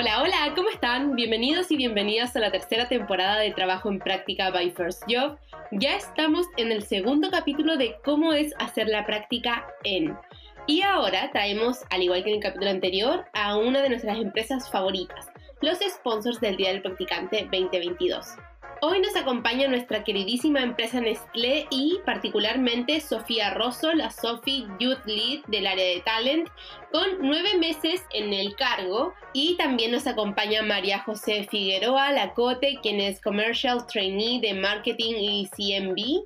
Hola, hola, ¿cómo están? Bienvenidos y bienvenidas a la tercera temporada de Trabajo en Práctica by First Job. Ya estamos en el segundo capítulo de cómo es hacer la práctica en. Y ahora traemos, al igual que en el capítulo anterior, a una de nuestras empresas favoritas, los sponsors del Día del Practicante 2022. Hoy nos acompaña nuestra queridísima empresa Nestlé y particularmente Sofía Rosso, la Sophie Youth Lead del área de Talent, con nueve meses en el cargo. Y también nos acompaña María José Figueroa Lacote, quien es Commercial Trainee de Marketing y CMB.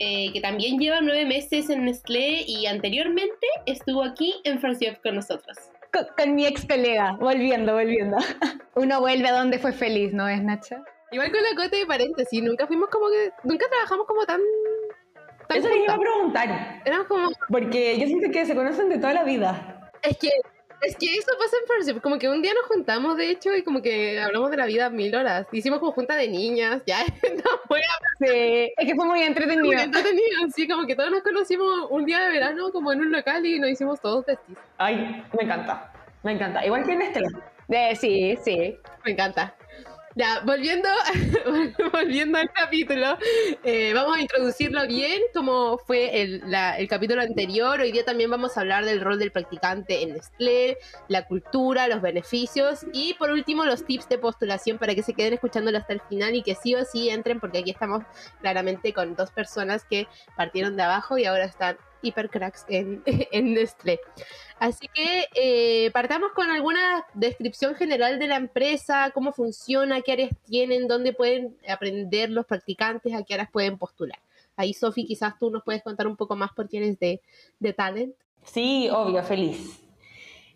Eh, que también lleva nueve meses en Nestlé y anteriormente estuvo aquí en France con nosotros. Con, con, mi ex colega, volviendo, volviendo. Uno vuelve a donde fue feliz, ¿no es, Nacha? Igual con la cote de paréntesis, nunca fuimos como que. Nunca trabajamos como tan. tan Eso les iba a preguntar. Éramos como. Porque yo siento que se conocen de toda la vida. Es que. Es que eso pasa en Friendship, como que un día nos juntamos de hecho y como que hablamos de la vida mil horas. Hicimos como junta de niñas, ya no, muy Sí, es que fue muy entretenido. Muy entretenido, sí, como que todos nos conocimos un día de verano como en un local y nos hicimos todos vestis. Ay, me encanta, me encanta. Igual que en este. De, sí, sí. Me encanta. Volviendo, al capítulo, eh, vamos a introducirlo bien, como fue el, el, capítulo anterior. Hoy día también vamos a hablar del rol del practicante en Nestlé, la cultura, los beneficios y por último los tips de postulación para que se queden escuchándolo hasta el final y que sí o sí entren, porque aquí estamos claramente con dos personas que partieron de abajo y ahora están hipercracks en, en Nestlé. Así que eh, partamos con alguna descripción general de la empresa, cómo funciona, qué áreas tienen, dónde pueden aprender los practicantes, a qué áreas pueden postular. Ahí, Sofi, quizás tú nos puedes contar un poco más por quién de, de Talent. Sí, obvio, feliz.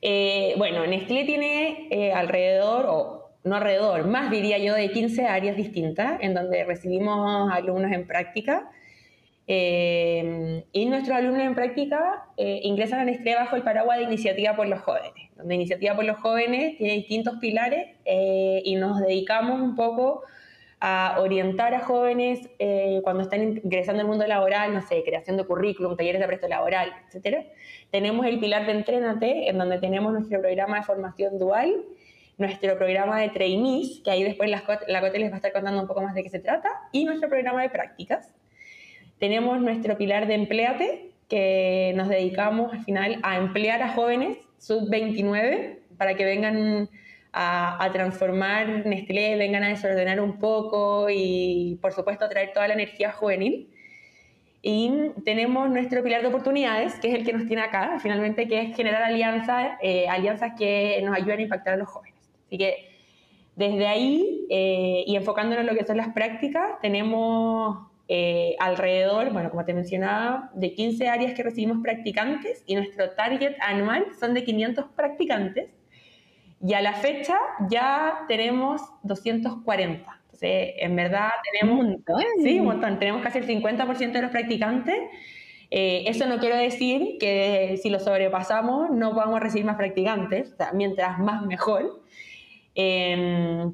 Eh, bueno, Nestlé tiene eh, alrededor, o no alrededor, más diría yo, de 15 áreas distintas en donde recibimos alumnos en práctica eh, y nuestros alumnos en práctica eh, ingresan a Nestlé bajo el paraguas de Iniciativa por los Jóvenes, donde Iniciativa por los Jóvenes tiene distintos pilares eh, y nos dedicamos un poco a orientar a jóvenes cuando están ingresando al mundo laboral, no sé, creación de currículum, talleres de presto laboral, etc. Tenemos el pilar de Entrénate, en donde tenemos nuestro programa de formación dual, nuestro programa de trainees, que ahí después la, la Cote les va a estar contando un poco más de qué se trata, y nuestro programa de prácticas. Tenemos nuestro pilar de Empleate, que nos dedicamos al final a emplear a jóvenes sub-29 para que vengan a, transformar Nestlé, vengan a desordenar un poco y, por supuesto, a traer toda la energía juvenil. Y tenemos nuestro pilar de oportunidades, que es el que nos tiene acá, finalmente, que es generar alianzas, eh, alianzas que nos ayuden a impactar a los jóvenes. Así que desde ahí, eh, y enfocándonos en lo que son las prácticas, tenemos eh, alrededor, bueno, como te mencionaba, de 15 áreas que recibimos practicantes y nuestro target anual son de 500 practicantes. Y a la fecha ya tenemos 240. Entonces, en verdad tenemos un montón. Sí, un montón. Tenemos casi el 50% de los practicantes. Eh, eso no quiere decir que si lo sobrepasamos no podamos recibir más practicantes. O sea, mientras más mejor. Eh,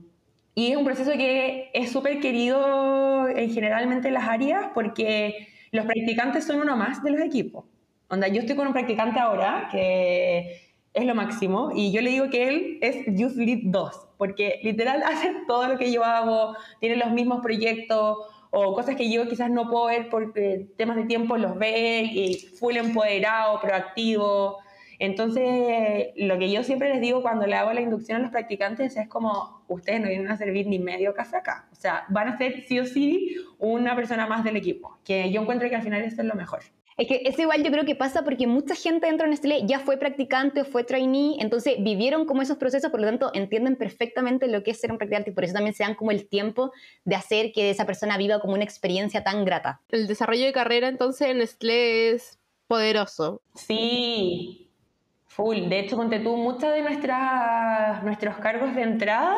y es un proceso que es súper querido en generalmente en las áreas porque los practicantes son uno más de los equipos. Onda, yo estoy con un practicante ahora que es lo máximo y yo le digo que él es Youth Lead 2 porque literal hace todo lo que yo hago, tiene los mismos proyectos o cosas que yo quizás no puedo ver por temas de tiempo, los ve y full empoderado, proactivo. Entonces, lo que yo siempre les digo cuando le hago la inducción a los practicantes es como, ustedes no vienen a servir ni medio café acá. O sea, van a ser sí o sí una persona más del equipo, que yo encuentro que al final esto es lo mejor. Es que eso igual yo creo que pasa porque mucha gente dentro de Nestlé ya fue practicante o fue trainee, entonces vivieron como esos procesos, por lo tanto entienden perfectamente lo que es ser un practicante y por eso también se dan como el tiempo de hacer que esa persona viva como una experiencia tan grata. El desarrollo de carrera entonces en Nestlé es poderoso. Sí, Full. De hecho, conté tú, muchos de nuestras, nuestros cargos de entrada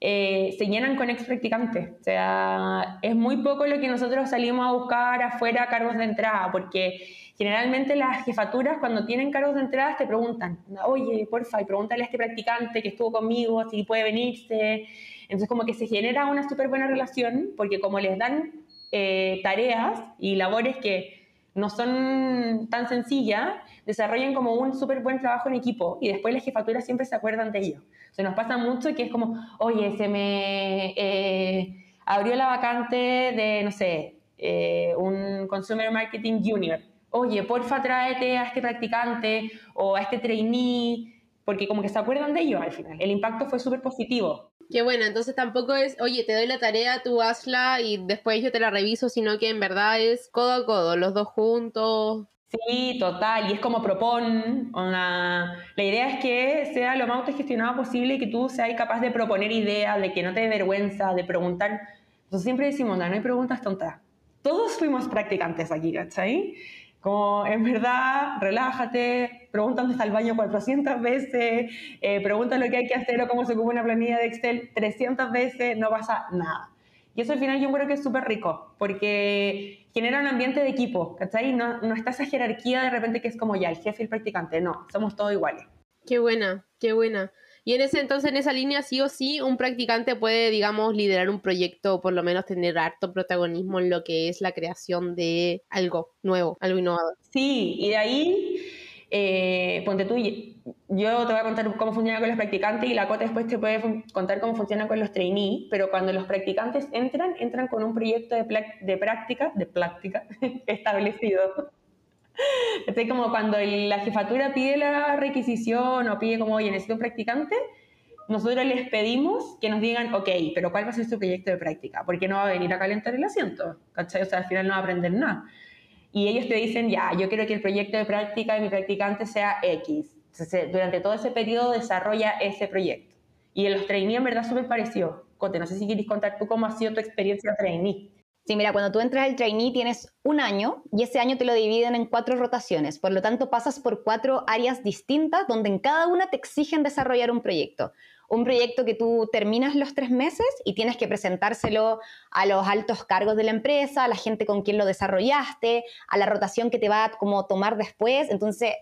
eh, se llenan con ex practicantes. O sea, es muy poco lo que nosotros salimos a buscar afuera cargos de entrada, porque generalmente las jefaturas cuando tienen cargos de entrada te preguntan, oye, porfa, y pregúntale a este practicante que estuvo conmigo si puede venirse. Entonces como que se genera una súper buena relación, porque como les dan eh, tareas y labores que no son tan sencillas, desarrollen como un súper buen trabajo en equipo y después las jefaturas siempre se acuerdan de ello. Se nos pasa mucho que es como, oye, se me eh, abrió la vacante de, no sé, eh, un Consumer Marketing Junior. Oye, porfa, tráete a este practicante o a este trainee, porque como que se acuerdan de ello al final. El impacto fue súper positivo. Qué bueno, entonces tampoco es, oye, te doy la tarea, tú hazla y después yo te la reviso, sino que en verdad es codo a codo, los dos juntos. Sí, total, y es como propon, la idea es que sea lo más autogestionado posible y que tú seas capaz de proponer ideas, de que no te dé vergüenza, de preguntar. Entonces siempre decimos, no, no hay preguntas tontas. Todos fuimos practicantes aquí, ¿cachai? Como en verdad, relájate, pregunta dónde está el baño 400 veces, eh, pregunta lo que hay que hacer o cómo se ocupa una planilla de Excel 300 veces, no pasa nada. Y eso al final yo creo que es súper rico, porque genera un ambiente de equipo, ¿cachai? No, no está esa jerarquía de repente que es como ya el jefe y el practicante, no, somos todos iguales. Qué buena, qué buena. Y en ese entonces, en esa línea, sí o sí, un practicante puede, digamos, liderar un proyecto o por lo menos tener harto protagonismo en lo que es la creación de algo nuevo, algo innovador. Sí, y de ahí, eh, ponte tú, yo te voy a contar cómo funciona con los practicantes y la Cota después te puede contar cómo funciona con los trainees, pero cuando los practicantes entran, entran con un proyecto de, de práctica, de práctica establecido. Es como cuando la jefatura pide la requisición o pide como, oye, necesito un practicante, nosotros les pedimos que nos digan, ok, pero ¿cuál va a ser su proyecto de práctica? Porque no va a venir a calentar el asiento, ¿cachai? O sea, al final no va a aprender nada. Y ellos te dicen, ya, yo quiero que el proyecto de práctica de mi practicante sea X. Entonces, durante todo ese periodo desarrolla ese proyecto. Y en los trainees, en verdad, súper parecido. Cote, no sé si quieres contar tú cómo ha sido tu experiencia trainee. Sí, mira, cuando tú entras al trainee tienes un año y ese año te lo dividen en cuatro rotaciones. Por lo tanto, pasas por cuatro áreas distintas donde en cada una te exigen desarrollar un proyecto. Un proyecto que tú terminas los tres meses y tienes que presentárselo a los altos cargos de la empresa, a la gente con quien lo desarrollaste, a la rotación que te va a como tomar después. Entonces,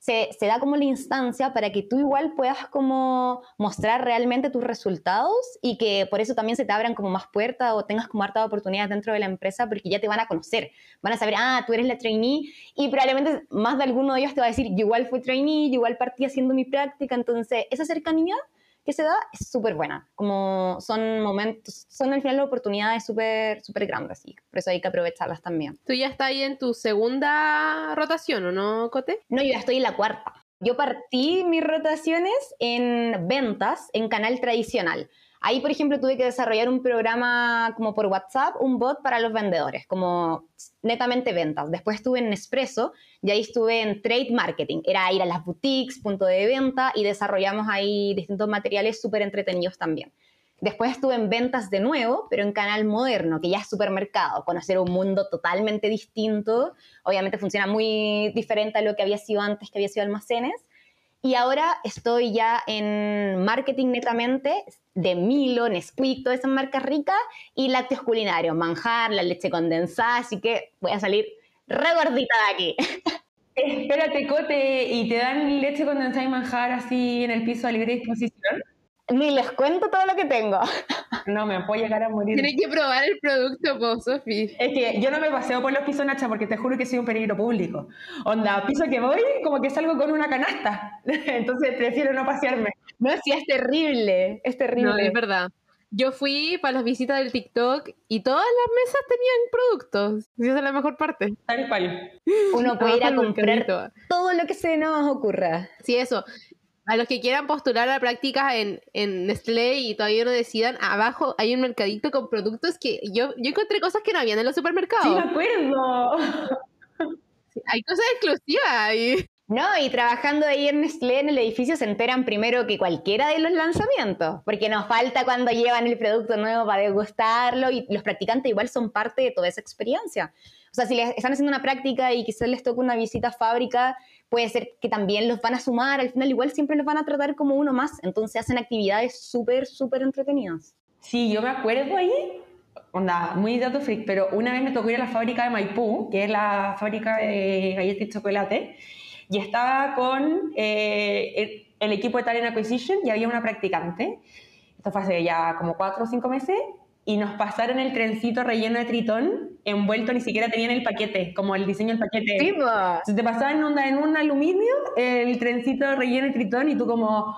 se, da como la instancia para que tú igual puedas como mostrar realmente tus resultados y que por eso también se te abran como más puertas o tengas como harta oportunidades dentro de la empresa porque ya te van a conocer, van a saber, ah, tú eres la trainee y probablemente más de alguno de ellos te va a decir, yo igual fui trainee, yo igual partí haciendo mi práctica, entonces esa cercanía que se da es súper buena. Como son momentos, son al final oportunidades súper súper grandes, y por eso hay que aprovecharlas también. ¿Tú ya estás ahí en tu segunda rotación o no, Cote? No, yo ya estoy en la cuarta. Yo partí mis rotaciones en ventas en canal tradicional. Ahí, por ejemplo, tuve que desarrollar un programa como por WhatsApp, un bot para los vendedores, como netamente ventas. Después estuve en Nespresso y ahí estuve en Trade Marketing. Era ir a las boutiques, punto de venta y desarrollamos ahí distintos materiales súper entretenidos también. Después estuve en ventas de nuevo, pero en canal moderno, que ya es supermercado, conocer un mundo totalmente distinto. Obviamente funciona muy diferente a lo que había sido antes, que había sido almacenes. Y ahora estoy ya en marketing netamente de Milo, Nesquik, todas esas marcas ricas y lácteos culinarios, manjar, la leche condensada, así que voy a salir re gordita de aquí. Espérate, Cote, ¿y te dan leche condensada y manjar así en el piso a libre disposición? Ni les cuento todo lo que tengo. No, me puedo llegar a morir. Tienes que probar el producto, vos, Sofi. Es que yo no me paseo por los pisos Nacha porque te juro que soy un peligro público. Onda, piso que voy, como que salgo con una canasta. Entonces prefiero no pasearme. No, sí, es terrible. Es terrible. No, es verdad. Yo fui para las visitas del TikTok y todas las mesas tenían productos. esa es la mejor parte. Tal cual. Uno puede ir a comprar todo lo que se nos ocurra. Sí, eso. A los que quieran postular a prácticas en, en Nestlé y todavía no decidan, abajo hay un mercadito con productos que yo, yo encontré cosas que no habían en los supermercados. Sí, me acuerdo. hay cosas exclusivas ahí. No, y trabajando ahí en Nestlé, en el edificio, se enteran primero que cualquiera de los lanzamientos, porque nos falta cuando llevan el producto nuevo para degustarlo y los practicantes igual son parte de toda esa experiencia. O sea, si les están haciendo una práctica y quizás les toca una visita a fábrica, puede ser que también los van a sumar, al final igual siempre los van a tratar como uno más, entonces hacen actividades súper, súper entretenidas. Sí, yo me acuerdo ahí, onda, muy dato freak, pero una vez me tocó ir a la fábrica de Maipú, que es la fábrica de galletas y chocolate, y estaba con eh, el, equipo de Talent Acquisition y había una practicante, esto fue hace ya como cuatro o cinco meses, y nos pasaron el trencito relleno de tritón, envuelto, ni siquiera tenían el paquete, como el diseño del paquete. Sí. Entonces te pasaban onda en un aluminio el trencito relleno de tritón y tú como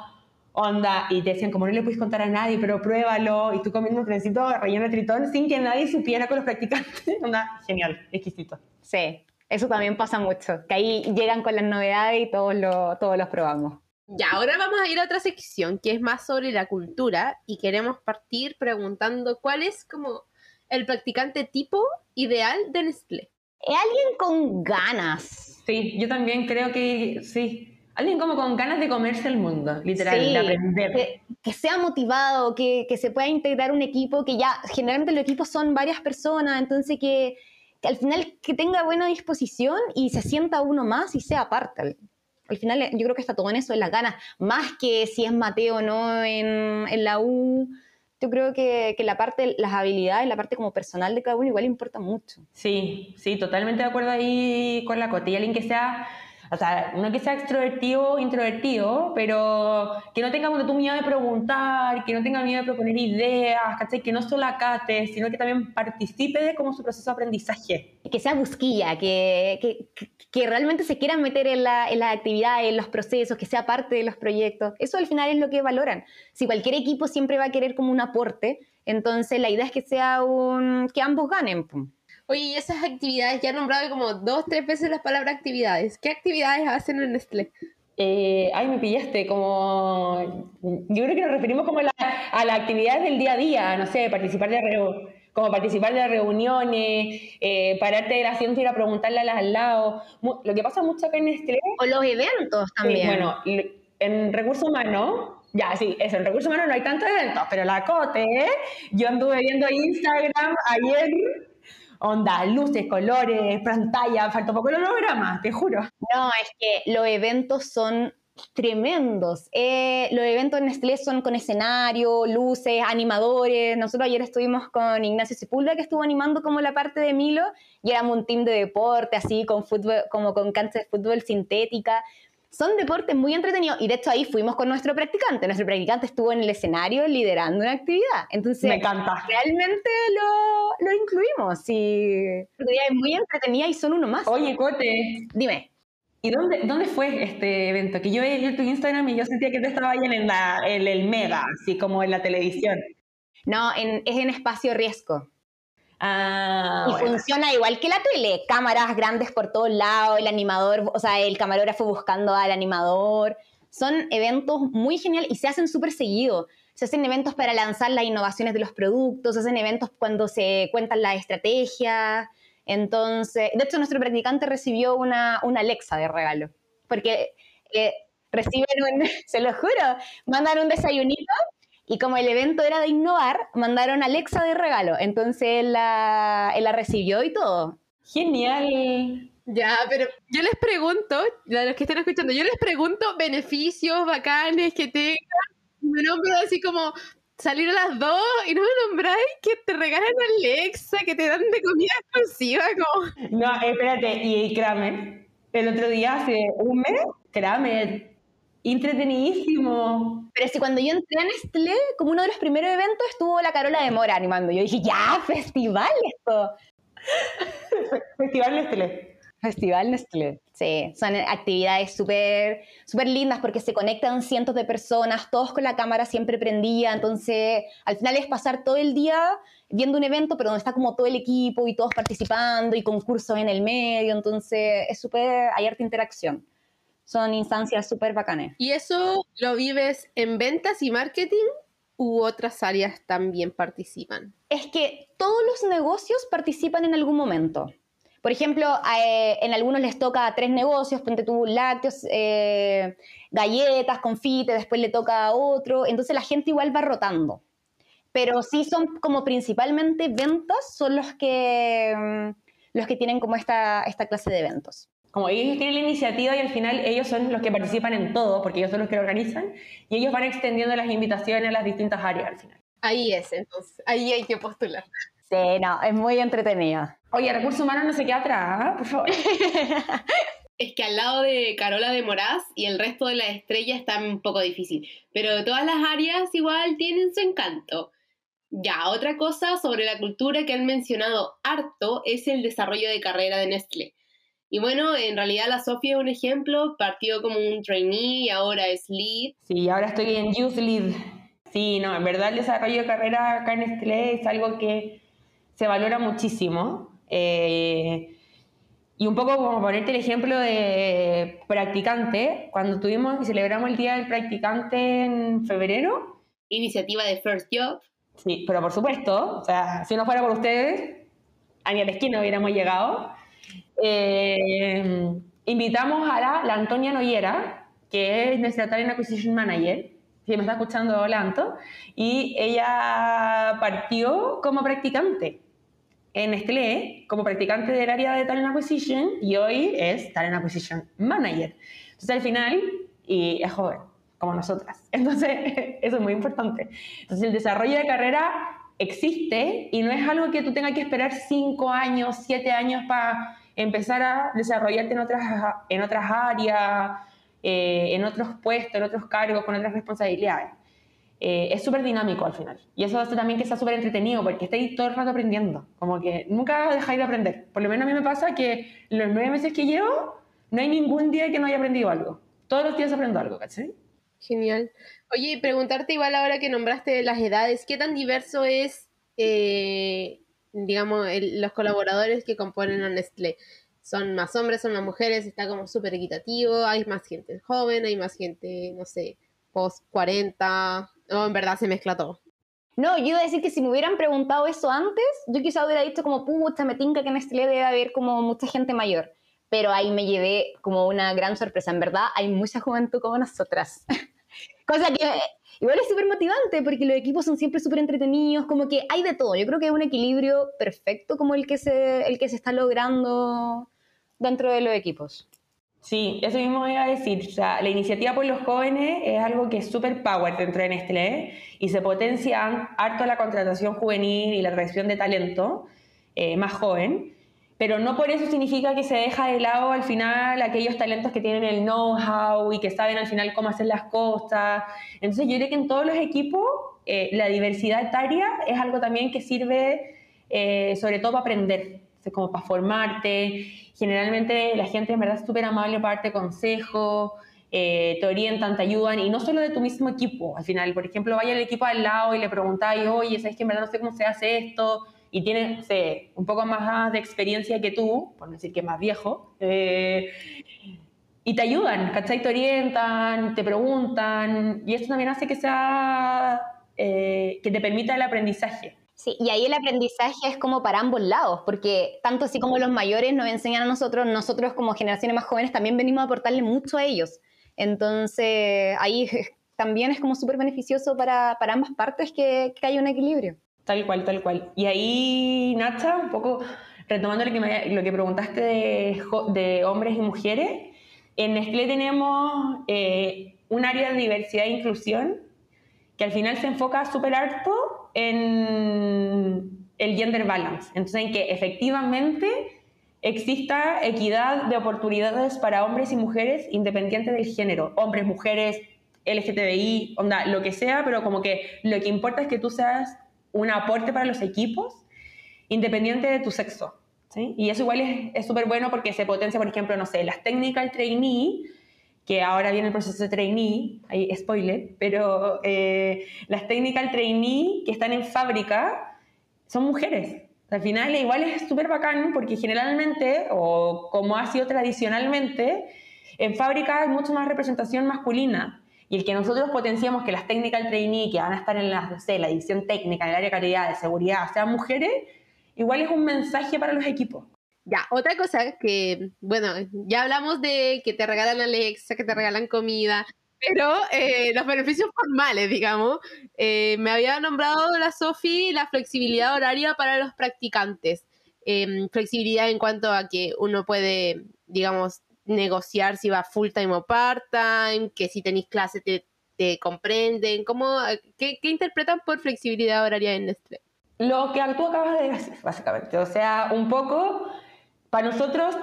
onda y te decían como no le puedes contar a nadie pero pruébalo y tú comiendo un trencito relleno de tritón sin que nadie supiera con los practicantes onda genial exquisito Sí, eso también pasa mucho, que ahí llegan con las novedades y todos, lo, todos los probamos. Ya, ahora vamos a ir a otra sección que es más sobre la cultura y queremos partir preguntando cuál es como el practicante tipo ideal de Nestlé. Es alguien con ganas. sí yo también creo que sí alguien como con ganas de comerse el mundo literal Sí, de aprender que, que sea motivado, que, que se pueda integrar un equipo, que ya generalmente los equipos son varias personas, entonces que, que al final que tenga buena disposición y se sienta uno más y sea parte. Al, al final eh, yo creo que está todo en eso, en las ganas, más que si es Mateo o no en, en la U. Yo creo que, que la parte, las habilidades, la parte como personal de cada uno igual importa mucho. Sí, sí, totalmente de acuerdo ahí con la cotilla. Alguien que sea, o sea, no que sea extrovertido o introvertido, pero que no tenga tu miedo de preguntar, que no tenga miedo de proponer ideas, ¿cachai? Que no solo acate, sino que también participe de como su proceso de aprendizaje. que sea busquilla, que, que, que- realmente se quieran meter en, la, en las actividades, en los procesos, que sea parte de los proyectos. Eso al final es lo que valoran. Si cualquier equipo siempre va a querer como un aporte, entonces la idea es que sea un que ambos ganen. pum. Oye, y esas actividades, ya he nombrado como dos, tres veces las palabras actividades. ¿Qué actividades hacen en Nestlé? Eh, ay, me pillaste, como... Yo creo que nos referimos como a la, a la actividad del día a día, no sé, participar de, reu- como participar de reuniones, eh, pararte del asiento y ir a preguntarle a las al lado. Lo que pasa mucho acá en Nestlé O los eventos Sí, también. bueno, en recursos humanos, ya, sí, eso, en recursos humanos no hay tantos eventos, pero la COTE, yo anduve viendo Instagram ayer, onda, luces, colores, pantalla, faltó poco el holograma, te juro. No, es que los eventos son tremendos. Eh, los eventos en Nestlé son con escenario, luces, animadores. Nosotros ayer estuvimos con Ignacio Sepúlveda, que estuvo animando como la parte de Milo, y éramos un team de deporte, así, con fútbol, como con cancha de fútbol sintética. Son deportes muy entretenidos y de hecho ahí fuimos con nuestro practicante. Nuestro practicante estuvo en el escenario liderando una actividad. Entonces, Me encanta. realmente lo, lo incluimos. Y es muy entretenida y son uno más. Oye, Cote, Dime. ¿y dónde, dónde fue este evento? Que yo veía tu Instagram y yo sentía que tú estabas ahí en, la, en el mega, así como en la televisión. No, en- es en espacio riesgo. Ah, y bueno. funciona igual que la tele. Cámaras grandes por todos lados, el animador, o sea, el camarógrafo buscando al animador. Son eventos muy geniales y se hacen súper seguido. Se hacen eventos para lanzar las innovaciones de los productos, se hacen eventos cuando se cuentan las estrategias. Entonces, de hecho, nuestro practicante recibió una, una Alexa de regalo. Porque eh, reciben un, se lo juro, mandan un desayunito y como el evento era de innovar, mandaron a Alexa de regalo. Entonces él la, él la recibió y todo. Genial. Ya, pero yo les pregunto, a los que estén escuchando, yo les pregunto beneficios bacanes que tengan. Me nombro así como salir a las dos y no me nombráis que te regalan Alexa, que te dan de comida exclusiva, como... No, espérate, y Kramer, el otro día, hace un mes, Kramer, entretenidísimo. Pero si cuando yo entré a Nestlé, como uno de los primeros eventos, estuvo la Carola de Mora animando. Yo dije, ya, festival esto. Festival Nestlé. Festival Nestlé. Sí, son actividades súper súper lindas porque se conectan cientos de personas, todos con la cámara siempre prendida, entonces al final es pasar todo el día viendo un evento, pero donde está como todo el equipo y todos participando y concursos en el medio, entonces es súper, hay harta interacción. Son instancias súper bacanas. ¿Y eso lo vives en ventas y marketing u otras áreas también participan? Es que todos los negocios participan en algún momento. Por ejemplo, eh, en algunos les toca a tres negocios, ponte tú lácteos, eh, galletas, confite, después le toca a otro, entonces la gente igual va rotando. Pero sí son como principalmente ventas, son los que, mm, los que tienen como esta, esta clase de eventos. Como ellos tienen la iniciativa y al final ellos son los que participan en todo, porque ellos son los que lo organizan, y ellos van extendiendo las invitaciones a las distintas áreas al final. Ahí es, entonces, ahí hay que postular. Sí, no, es muy entretenido. Oye, recursos humanos no se queda atrás, ¿ah? por favor. Es que al lado de Carola de Moraz y el resto de las estrellas está un poco difícil, pero todas las áreas igual tienen su encanto. Ya, otra cosa sobre la cultura que han mencionado harto es el desarrollo de carrera de Nestlé. Y bueno, en realidad la Sofía es un ejemplo, partió como un trainee y ahora es lead. Sí, ahora estoy en Youth Lead. Sí, no, en verdad el desarrollo de carrera acá en Nestlé es algo que se valora muchísimo. Eh, y un poco como ponerte el ejemplo de practicante, cuando tuvimos y celebramos el Día del Practicante en febrero. Iniciativa de First Job. Sí, pero por supuesto, o sea, si no fuera por ustedes, a ni a la esquina hubiéramos llegado. Eh, invitamos a la, la, Antonia Noyera, que es nuestra Talent Acquisition Manager, si me está escuchando, hola Anto, y ella partió como practicante en Nestlé como practicante del área de Talent Acquisition y hoy es Talent Acquisition Manager. Entonces al final, y es joven, como nosotras. Entonces eso es muy importante. Entonces el desarrollo de carrera existe y no es algo que tú tengas que esperar cinco años, siete años para empezar a desarrollarte en otras, en otras áreas, eh, en otros puestos, en otros cargos, con otras responsabilidades. Eh, es súper dinámico al final. Y eso hace también que sea súper entretenido porque estáis todo el rato aprendiendo. Como que nunca dejáis de aprender. Por lo menos a mí me pasa que los nueve meses que llevo, no hay ningún día que no haya aprendido algo. Todos los días aprendo algo, ¿cachai? Genial. Oye, preguntarte igual ahora que nombraste las edades, ¿qué tan diverso es, eh, digamos, los colaboradores que componen a Nestlé? ¿Son más hombres, son más mujeres? ¿Está como súper equitativo? ¿Hay más gente joven? ¿Hay más gente, no sé, post 40? No, en verdad se mezcla todo. No, yo iba a decir que si me hubieran preguntado eso antes, yo quizá hubiera dicho como, pucha, me tinca que en Nestlé debe haber como mucha gente mayor. Pero ahí me llevé como una gran sorpresa. En verdad, hay mucha juventud como nosotras. Cosa que igual es súper motivante porque los equipos son siempre súper entretenidos, como que hay de todo. Yo creo que hay un equilibrio perfecto como el que se, el que se está logrando dentro de los equipos. Sí, eso mismo iba a decir. O sea, la iniciativa por los jóvenes es algo que es súper power dentro de Nestlé y se potencia harto la contratación juvenil y la atracción de talento eh, más joven. Pero no por eso significa que se deja de lado al final aquellos talentos que tienen el know-how y que saben al final cómo hacer las cosas. Entonces yo creo que en todos los equipos eh, la diversidad etaria es algo también que sirve eh, sobre todo para aprender como para formarte. Generalmente la gente en verdad es súper amable para darte consejos, eh, te orientan, te ayudan, y no solo de tu mismo equipo. Al final, por ejemplo, vaya al equipo al lado y le preguntáis, oye, ¿sabes que en verdad no sé cómo se hace esto? Y tiene sé, un poco más de experiencia que tú, por no decir que más viejo, eh, y te ayudan, ¿cachai? Te orientan, te preguntan, y eso también hace que sea, eh, que te permita el aprendizaje. Sí, y ahí el aprendizaje es como para ambos lados, porque tanto así como los mayores nos enseñan a nosotros, nosotros como generaciones más jóvenes también venimos a aportarle mucho a ellos. Entonces, ahí también es como súper beneficioso para, para, ambas partes que, que haya un equilibrio. Tal cual, tal cual. Y ahí, Nacha, un poco retomando lo que, lo que preguntaste de, de, hombres y mujeres, en Nestlé tenemos eh, un área de diversidad e inclusión que al final se enfoca súper harto en el gender balance. Entonces, en que efectivamente exista equidad de oportunidades para hombres y mujeres independiente del género. Hombres, mujeres, LGTBI, onda, lo que sea, pero como que lo que importa es que tú seas un aporte para los equipos independiente de tu sexo. ¿sí? Y eso igual es súper bueno porque se potencia, por ejemplo, no sé, las technical trainee que ahora viene el proceso de trainee, hay spoiler, pero eh, las technical trainee que están en fábrica son mujeres. Al final igual es súper bacán porque generalmente, o como ha sido tradicionalmente, en fábrica hay mucho más representación masculina. Y el que nosotros potenciamos que las technical trainee que van a estar en la, no sé, la edición técnica, en el área de calidad, de seguridad, sean mujeres, igual es un mensaje para los equipos. Ya, otra cosa que, bueno, ya hablamos de que te regalan Alexa, que te regalan comida, pero eh, los beneficios formales, digamos, eh, me había nombrado la Sofi la flexibilidad horaria para los practicantes. Em, flexibilidad en cuanto a que uno puede, digamos, negociar si va full time o part time, que si tenéis clase te, te comprenden, ¿cómo, qué, qué, interpretan por flexibilidad horaria en Nestlé? Lo que tú acabas de decir, básicamente, o sea, un poco para nosotros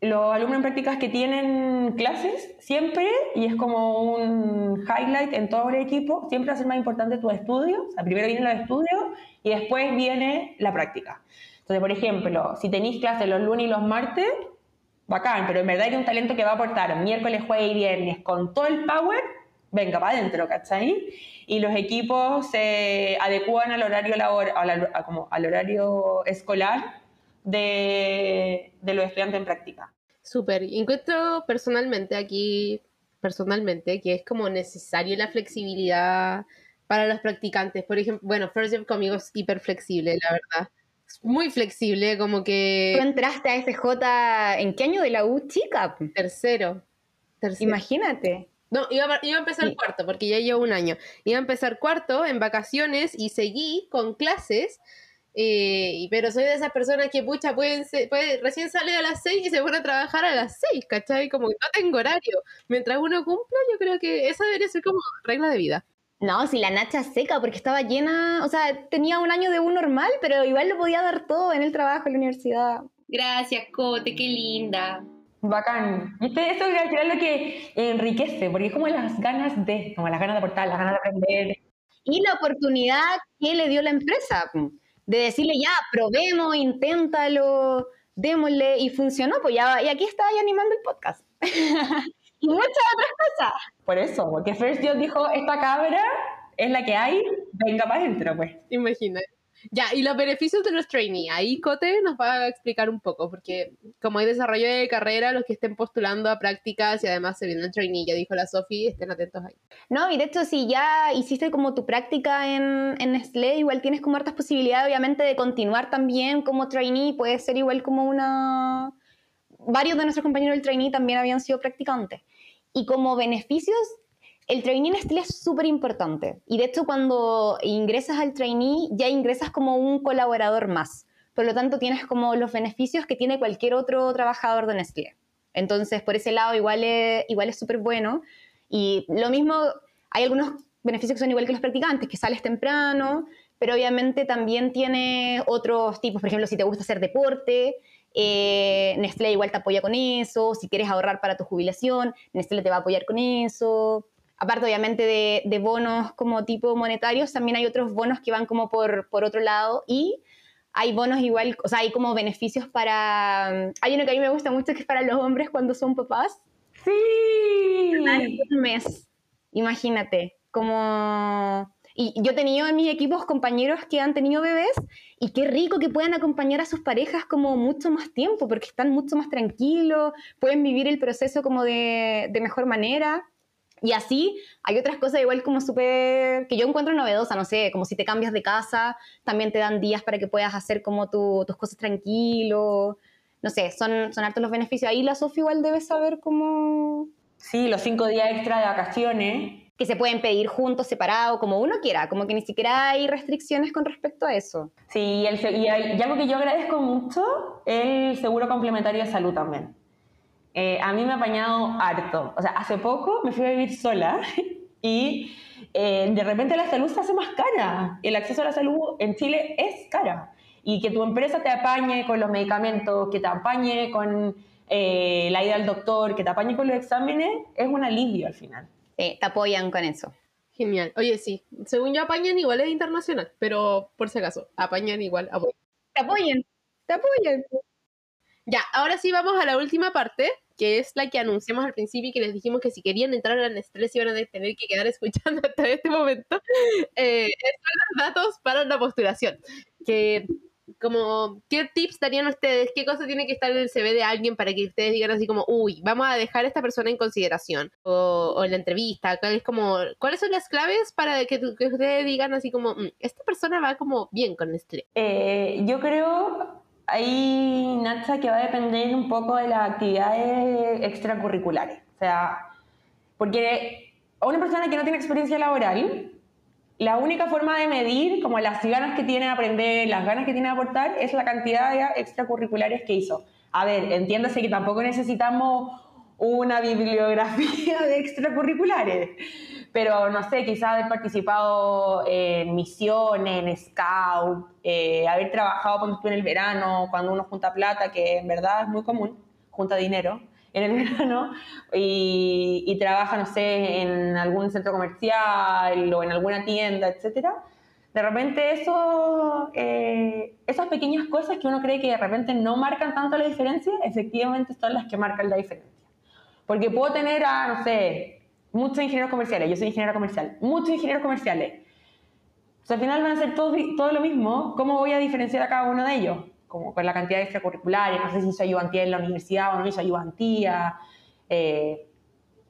los alumnos en prácticas que tienen clases siempre, y es como un highlight en todo el equipo, siempre va a ser más importante tu estudio. O sea, primero viene los estudios y después viene la práctica. Entonces, por ejemplo, si tenéis clases los lunes y los martes, bacán, pero en verdad hay un talento que va a aportar miércoles, jueves y viernes con todo el power, venga para adentro, ¿cachai? Y los equipos se adecúan al horario, labor, al, como al horario escolar de, de los estudiantes en práctica. Súper. Encuentro personalmente aquí, personalmente, que es como necesario la flexibilidad para los practicantes. Por ejemplo, bueno, First Year conmigo es hiper flexible, la verdad. Muy flexible, como que... Tú entraste a SJ, ¿en qué año de la U, chica? Tercero. tercero. Imagínate. No, iba, iba a empezar cuarto, porque ya llevo un año. Iba a empezar cuarto en vacaciones y seguí con clases eh, pero soy de esas personas que, pucha, pueden puede, recién sale a las 6 y se pone a trabajar a las 6, ¿cachai? Como que no tengo horario. Mientras uno cumpla, yo creo que esa debería ser como regla de vida. No, si la Nacha seca, porque estaba llena, o sea, tenía un año de un normal, pero igual lo podía dar todo en el trabajo, en la universidad. Gracias, Cote, qué linda. Bacán. ¿Viste? Eso es lo que enriquece, porque es como las ganas de, como las ganas de aportar, las ganas de aprender. Y la oportunidad que le dio la empresa de decirle ya, probemos, inténtalo, démosle, y funcionó, pues ya, y aquí está ahí animando el podcast. y muchas otras Por eso, porque First Dios dijo, esta cabra es la que hay, venga para adentro, pues. Imagina. Ya, y los beneficios de los trainees. Ahí Cote nos va a explicar un poco, porque como hay desarrollo de carrera, los que estén postulando a prácticas y además se viene el trainee, ya dijo la Sofi, estén atentos ahí. No, y de hecho, si ya hiciste como tu práctica en, en Nestlé, igual tienes como hartas posibilidades, obviamente, de continuar también como trainee. Puede ser igual como una. Varios de nuestros compañeros del trainee también habían sido practicantes. Y como beneficios, el trainee en es súper importante. Y de hecho, cuando ingresas al trainee, ya ingresas como un colaborador más. Por lo tanto, tienes como los beneficios que tiene cualquier otro trabajador de Nestlé. Entonces, por ese lado, igual es igual súper bueno. Y lo mismo, hay algunos beneficios que son igual que los practicantes, que sales temprano, pero obviamente también tiene otros tipos. Por ejemplo, si te gusta hacer deporte, eh, Nestlé igual te apoya con eso. Si quieres ahorrar para tu jubilación, Nestlé te va a apoyar con eso aparte obviamente de, bonos como tipo monetarios, también hay otros bonos que van como por, por otro lado y hay bonos igual, o sea, hay como beneficios para... Hay uno que a mí me gusta mucho que es para los hombres cuando son papás. Sí. Un mes, imagínate, como... Y yo he tenido en mis equipos compañeros que han tenido bebés y qué rico que puedan acompañar a sus parejas como mucho más tiempo porque están mucho más tranquilos, pueden vivir el proceso como de, de mejor manera. Y así hay otras cosas igual como súper, que yo encuentro novedosa, no sé, como si te cambias de casa, también te dan días para que puedas hacer como tus cosas tranquilo. No sé, son, son hartos los beneficios. Ahí la Sofía igual debe saber cómo... Sí, los cinco días extra de vacaciones. Que se pueden pedir juntos, separados, como uno quiera, como que ni siquiera hay restricciones con respecto a eso. Sí, el, y, y algo que yo agradezco mucho, el seguro complementario de salud también eh, a mí me ha apañado harto. O sea, hace poco me fui a vivir sola y eh, de repente la salud se hace más cara. El acceso a la salud en Chile es cara. Y que tu empresa te apañe con los medicamentos, que te apañe con eh, la ida al doctor, que te apañe con los exámenes, es un alivio al final. Te apoyan con eso. Genial. Oye, sí, según yo apañan igual es internacional, pero por si acaso, apañan igual. Te apoyan, te apoyan. Ya, ahora sí vamos a la última parte, que es la que anunciamos al principio y que les dijimos que si querían entrar a Nestlé se iban a tener que quedar escuchando hasta este momento. Eh, son los datos para la postulación. Que como, ¿qué tips darían ustedes? ¿Qué cosa tiene que estar en el CV de alguien para que ustedes digan así como, uy, vamos a dejar a esta persona en consideración? O, en la entrevista, es como, ¿cuáles son las claves para que, ustedes digan así como, mm, esta persona va como bien con Nestlé? Eh, yo creo Ahí, Nacha, que va a depender un poco de las actividades extracurriculares. O sea, porque a una persona que no tiene experiencia laboral, la única forma de medir como las ganas que tiene de aprender, las ganas que tiene de aportar, es la cantidad de extracurriculares que hizo. A ver, entiéndase que tampoco necesitamos una bibliografía de extracurriculares pero no sé, quizás haber participado en misiones, en scout, eh, haber trabajado con tú en el verano, cuando uno junta plata, que en verdad es muy común, junta dinero en el verano y, y trabaja, no sé, en algún centro comercial o en alguna tienda, etcétera, de repente eso, eh, esas pequeñas cosas que uno cree que de repente no marcan tanto la diferencia, efectivamente son las que marcan la diferencia. Porque puedo tener a, no sé, muchos ingenieros comerciales, yo soy ingeniero comercial, muchos ingenieros comerciales. O sea, al final van a ser todo, todo lo mismo, ¿cómo voy a diferenciar a cada uno de ellos? Como con la cantidad de extracurriculares, no sé si hizo ayudantía en la universidad o no hizo ayudantía. Eh,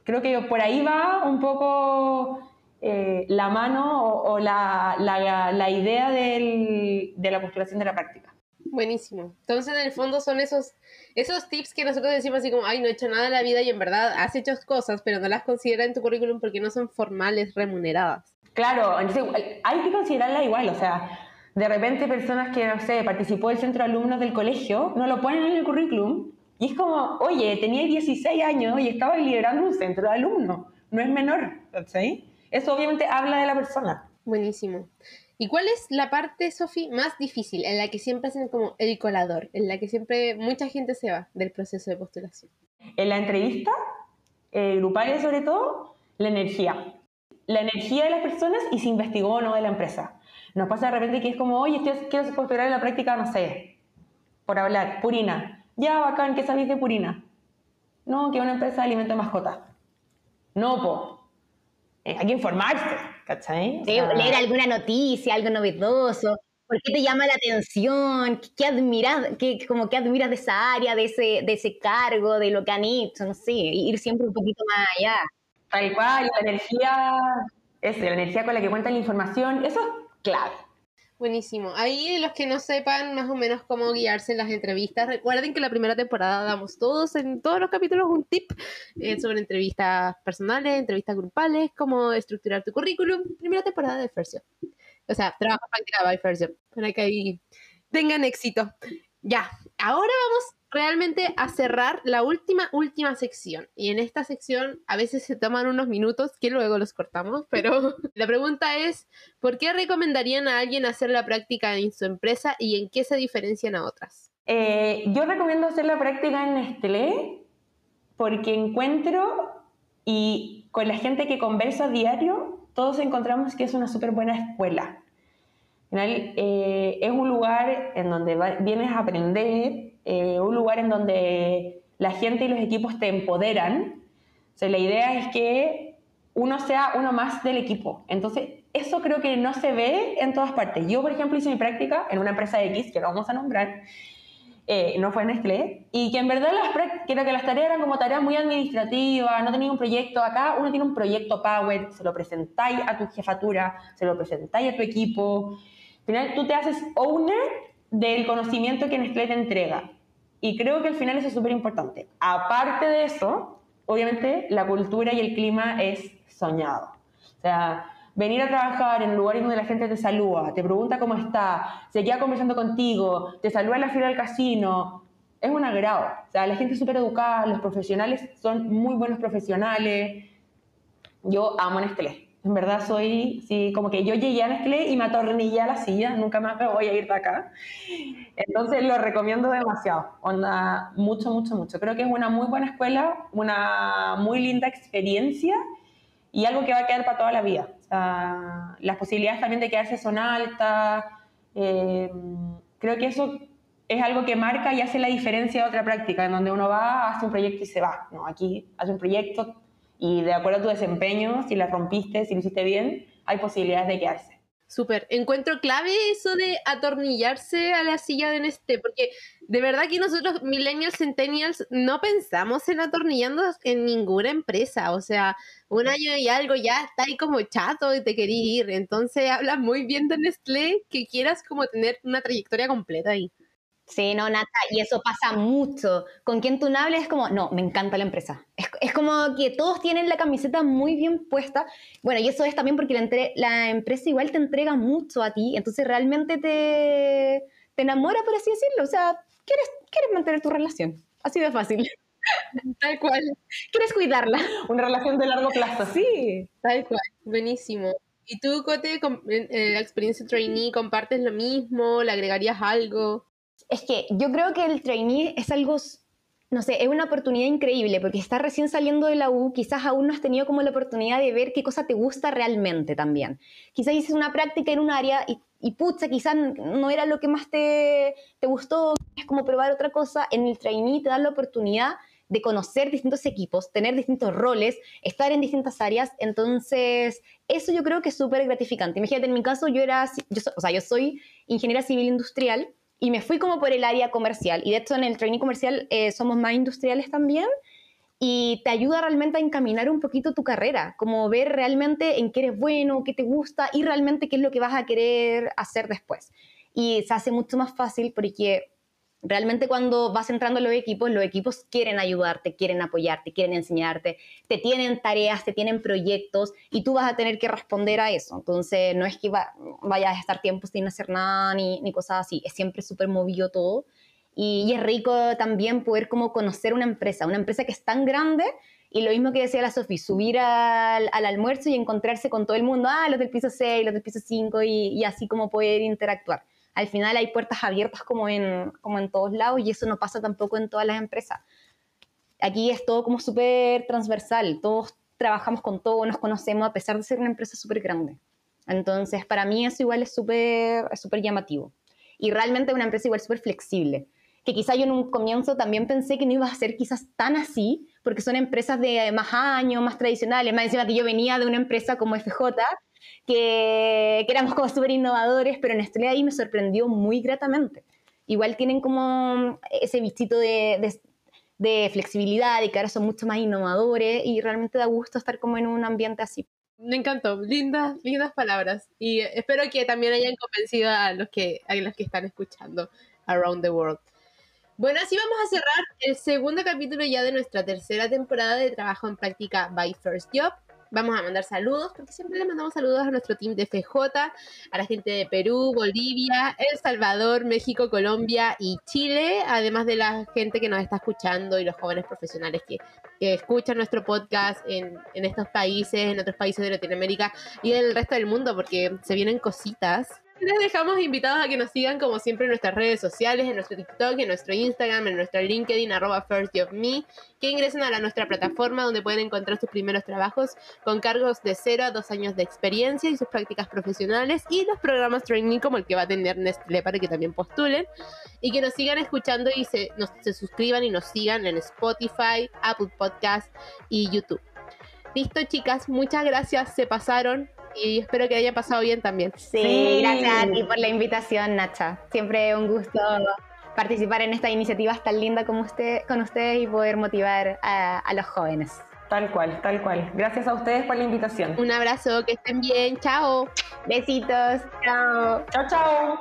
creo que por ahí va un poco eh, la mano o, la, la, idea del, de la postulación de la práctica. Buenísimo. Entonces, en el fondo son esos, esos tips que nosotros decimos así como, ay, no he hecho nada en la vida y en verdad has hecho cosas, pero no las consideras en tu currículum porque no son formales, remuneradas. Claro, entonces hay que considerarla igual, o sea, de repente personas que, no sé, participó del centro de alumnos del colegio, no lo ponen en el currículum y es como, oye, tenía 16 años y estaba liderando un centro de alumnos, no es menor, ¿sí? Eso obviamente habla de la persona. Buenísimo. ¿Y cuál es la parte, Sofi, más difícil, en la que siempre hacen como el colador, en la que siempre mucha gente se va del proceso de postulación? En la entrevista, eh, grupales sobre todo, la energía. La energía de las personas y si investigó o no de la empresa. Nos pasa de repente que es como, oye, quiero postular en la práctica, no sé, por hablar, Purina. Ya, bacán, ¿qué sabéis de Purina? No, que una empresa de alimentos de mascota. No, po, eh, hay que informarse, ¿cachai? leer alguna noticia, algo novedoso. ¿Por qué te llama la atención? ¿Qué, admiras, qué, como que admiras de esa área, de ese, de ese cargo, de lo que han hecho? No sé, ir siempre un poquito más allá. Tal cual, la energía, es la energía con la que cuenta la información, eso es clave. Buenísimo. Ahí los que no sepan más o menos cómo guiarse en las entrevistas, recuerden que la primera temporada damos todos en todos los capítulos un tip eh, sobre entrevistas personales, entrevistas grupales, cómo estructurar tu currículum. Primera temporada de First O sea, trabajo práctica by First para que ahí tengan éxito. Ya, ahora vamos realmente a cerrar la última, última sección. Y en esta sección a veces se toman unos minutos que luego los cortamos, pero la pregunta es, ¿por qué recomendarían a alguien hacer la práctica en su empresa y en qué se diferencian a otras? Eh, yo recomiendo hacer la práctica en Nestlé porque encuentro y con la gente que conversa a diario, todos encontramos que es una súper buena escuela. Eh, es un lugar en donde vienes a aprender, eh, un lugar en donde la gente y los equipos te empoderan. O sea, la idea es que uno sea uno más del equipo. Entonces, eso creo que no se ve en todas partes. Yo, por ejemplo, hice mi práctica en una empresa X, que no vamos a nombrar, eh, no fue en Nestlé, y que en verdad las creo que las tareas eran como tareas muy administrativas, no tenía un proyecto. Acá uno tiene un proyecto Power, se lo presentáis a tu jefatura, se lo presentáis a tu equipo. Al final, tú te haces owner del conocimiento que Nestlé te entrega. Y creo que al final eso es súper importante. Aparte de eso, obviamente la cultura y el clima es soñado. O sea, venir a trabajar en lugares donde la gente te saluda, te pregunta cómo está, se queda conversando contigo, te saluda en la fila del casino, es un agrado. O sea, la gente es súper educada, los profesionales son muy buenos profesionales. Yo amo Nestlé. En verdad soy, sí, como que yo llegué a Nestlé y me atornillé a la silla, nunca más me voy a ir de acá. Entonces lo recomiendo demasiado, onda, mucho, mucho, mucho. Creo que es una muy buena escuela, una muy linda experiencia y algo que va a quedar para toda la vida. O sea, las posibilidades también de quedarse son altas. Eh, creo que eso es algo que marca y hace la diferencia de otra práctica, en donde uno va, hace un proyecto y se va. No, aquí hace un proyecto, y de acuerdo a tu desempeño, si la rompiste, si lo hiciste bien, hay posibilidades de quedarse. Súper. Encuentro clave eso de atornillarse a la silla de Nesté, porque de verdad que nosotros, millennials, centennials, no pensamos en atornillándonos en ninguna empresa. O sea, un año y algo ya está ahí como chato y te quería ir. Entonces habla muy bien de Nestlé que quieras como tener una trayectoria completa ahí. Sí, no, Nata, y eso pasa mucho. Con quien tú no hables es como, no, me encanta la empresa. Es, como que todos tienen la camiseta muy bien puesta. Bueno, y eso es también porque la, la empresa igual te entrega mucho a ti, entonces realmente te, te enamora, por así decirlo. O sea, quieres, quieres mantener tu relación. Así de fácil. Tal cual. Quieres cuidarla. Una relación de largo plazo. Sí. Tal cual. Buenísimo. ¿Y tú, Cote, en la experiencia trainee, compartes lo mismo? ¿Le agregarías algo? Es que yo creo que el trainee es algo no sé, es una oportunidad increíble porque estás recién saliendo de la U, quizás aún no has tenido como la oportunidad de ver qué cosa te gusta realmente también. Quizás hiciste una práctica en un área y, y pucha, quizás no era lo que más te, te gustó, es como probar otra cosa. En el trainee te da la oportunidad de conocer distintos equipos, tener distintos roles, estar en distintas áreas. Entonces, eso yo creo que es súper gratificante. Imagínate, en mi caso, yo era, yo, o sea, yo soy ingeniera civil industrial y me fui como por el área comercial. Y de hecho en el training comercial eh, somos más industriales también y te ayuda realmente a encaminar un poquito tu carrera, como ver realmente en qué eres bueno, qué te gusta y realmente qué es lo que vas a querer hacer después. Y se hace mucho más fácil porque realmente cuando vas entrando en los equipos, los equipos quieren ayudarte, quieren apoyarte, quieren enseñarte, te tienen tareas, te tienen proyectos y tú vas a tener que responder a eso. Entonces, no es que vayas a estar tiempo sin hacer nada ni, ni cosas así, es siempre súper movido todo. Y, es rico también poder como conocer una empresa, una empresa que es tan grande y lo mismo que decía la Sofi, subir al, al, almuerzo y encontrarse con todo el mundo, ah, los del piso 6, los del piso 5 y, y así como poder interactuar al final hay puertas abiertas como en, como en todos lados y eso no pasa tampoco en todas las empresas. Aquí es todo como súper transversal, todos trabajamos con todo, nos conocemos a pesar de ser una empresa súper grande. Entonces, para mí eso igual es súper súper llamativo. Y realmente una empresa igual súper flexible, que quizá yo en un comienzo también pensé que no iba a ser quizás tan así, porque son empresas de más años, más tradicionales, más encima que yo venía de una empresa como FJ, que, éramos como súper innovadores, pero en Nestlé ahí me sorprendió muy gratamente. Igual tienen como ese bichito de, de, flexibilidad y que ahora son mucho más innovadores y realmente da gusto estar como en un ambiente así. Me encantó, lindas, lindas palabras. Y espero que también hayan convencido a los que, a los que están escuchando Around the World. Bueno, así vamos a cerrar el segundo capítulo ya de nuestra tercera temporada de trabajo en práctica by First Job. Vamos a mandar saludos, porque siempre le mandamos saludos a nuestro team de FJ, a la gente de Perú, Bolivia, El Salvador, México, Colombia y Chile, además de la gente que nos está escuchando y los jóvenes profesionales que, escuchan nuestro podcast en, en estos países, en otros países de Latinoamérica y del resto del mundo, porque se vienen cositas les dejamos invitados a que nos sigan como siempre en nuestras redes sociales, en nuestro TikTok, en nuestro Instagram, en nuestro LinkedIn, arroba firstjobme, que ingresen a la, nuestra plataforma donde pueden encontrar sus primeros trabajos con cargos de 0 a 2 años de experiencia y sus prácticas profesionales y los programas training como el que va a tener Nestlé para que también postulen y que nos sigan escuchando y se, se suscriban y nos sigan en Spotify, Apple Podcast y YouTube. Listo, chicas, muchas gracias, se pasaron y espero que haya pasado bien también. Sí, gracias a ti por la invitación, Nacha. Siempre un gusto participar en esta iniciativa tan linda como usted, con ustedes y poder motivar a, a los jóvenes. Tal cual, tal cual. Gracias a ustedes por la invitación. Un abrazo, que estén bien. Chao. Besitos. Chao. Chao, chao.